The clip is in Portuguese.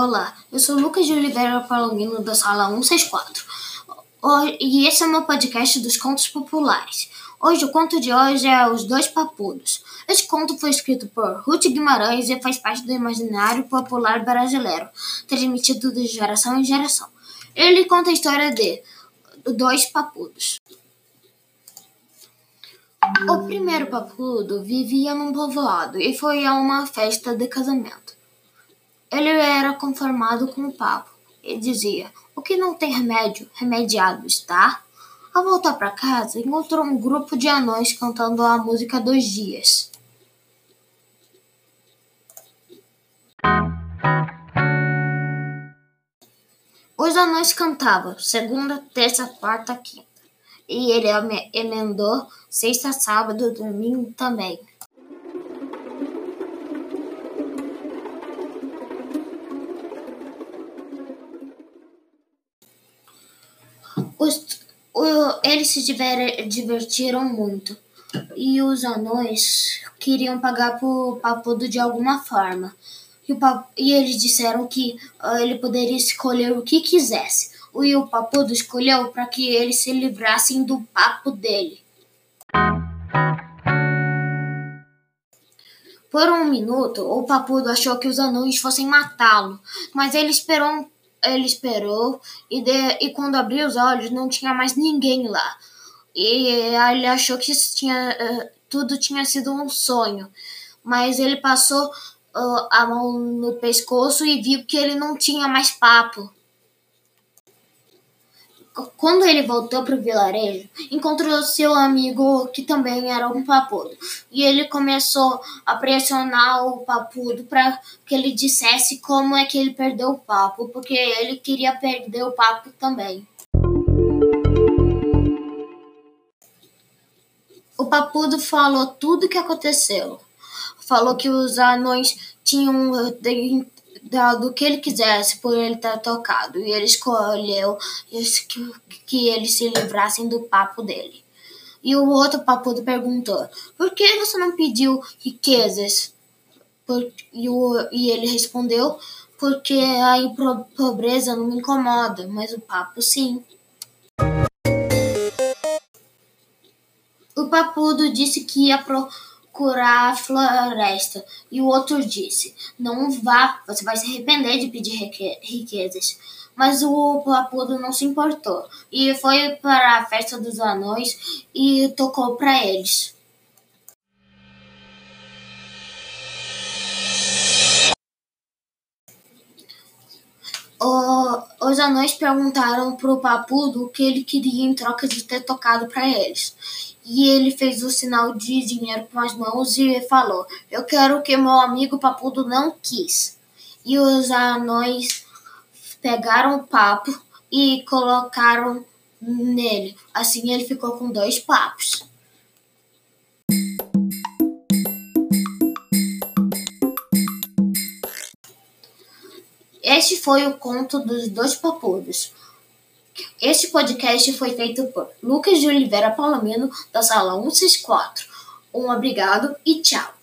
Olá, eu sou Lucas de Oliveira Palomino da sala 164 e esse é o meu podcast dos contos populares. Hoje o conto de hoje é Os Dois Papudos. Esse conto foi escrito por Ruth Guimarães e faz parte do imaginário popular brasileiro, transmitido de geração em geração. Ele conta a história de dois papudos. O primeiro papudo vivia num povoado e foi a uma festa de casamento. Ele era conformado com o papo e dizia: O que não tem remédio, remediado está. Ao voltar para casa, encontrou um grupo de anões cantando a música dos dias. Os anões cantavam segunda, terça, quarta, quinta. E ele emendou sexta, sábado, domingo também. Os, o, eles se divertiram muito e os anões queriam pagar por papudo de alguma forma. E, o, e eles disseram que uh, ele poderia escolher o que quisesse. E o papudo escolheu para que eles se livrassem do papo dele. Por um minuto, o papudo achou que os anões fossem matá-lo, mas ele esperou um ele esperou e, de, e quando abriu os olhos não tinha mais ninguém lá. E ele achou que tinha, uh, tudo tinha sido um sonho. Mas ele passou uh, a mão no pescoço e viu que ele não tinha mais papo. Quando ele voltou para o vilarejo, encontrou seu amigo que também era um papudo. E ele começou a pressionar o papudo para que ele dissesse como é que ele perdeu o papo, porque ele queria perder o papo também. O papudo falou tudo o que aconteceu. Falou que os anões tinham do que ele quisesse por ele ter tocado. E ele escolheu que, que eles se livrassem do papo dele. E o outro papudo perguntou: Por que você não pediu riquezas? Por, e, o, e ele respondeu: Porque a pobreza não me incomoda, mas o papo sim. O papudo disse que ia pro curar a floresta. E o outro disse: Não vá, você vai se arrepender de pedir riquezas. Mas o papudo não se importou e foi para a festa dos anões e tocou para eles. O, os anões perguntaram para o papudo o que ele queria em troca de ter tocado para eles. E ele fez o sinal de dinheiro com as mãos e falou: Eu quero o que meu amigo Papudo não quis. E os anões pegaram o papo e colocaram nele. Assim ele ficou com dois papos. Este foi o conto dos dois papudos. Este podcast foi feito por Lucas de Oliveira Palomino, da sala 164. Um obrigado e tchau.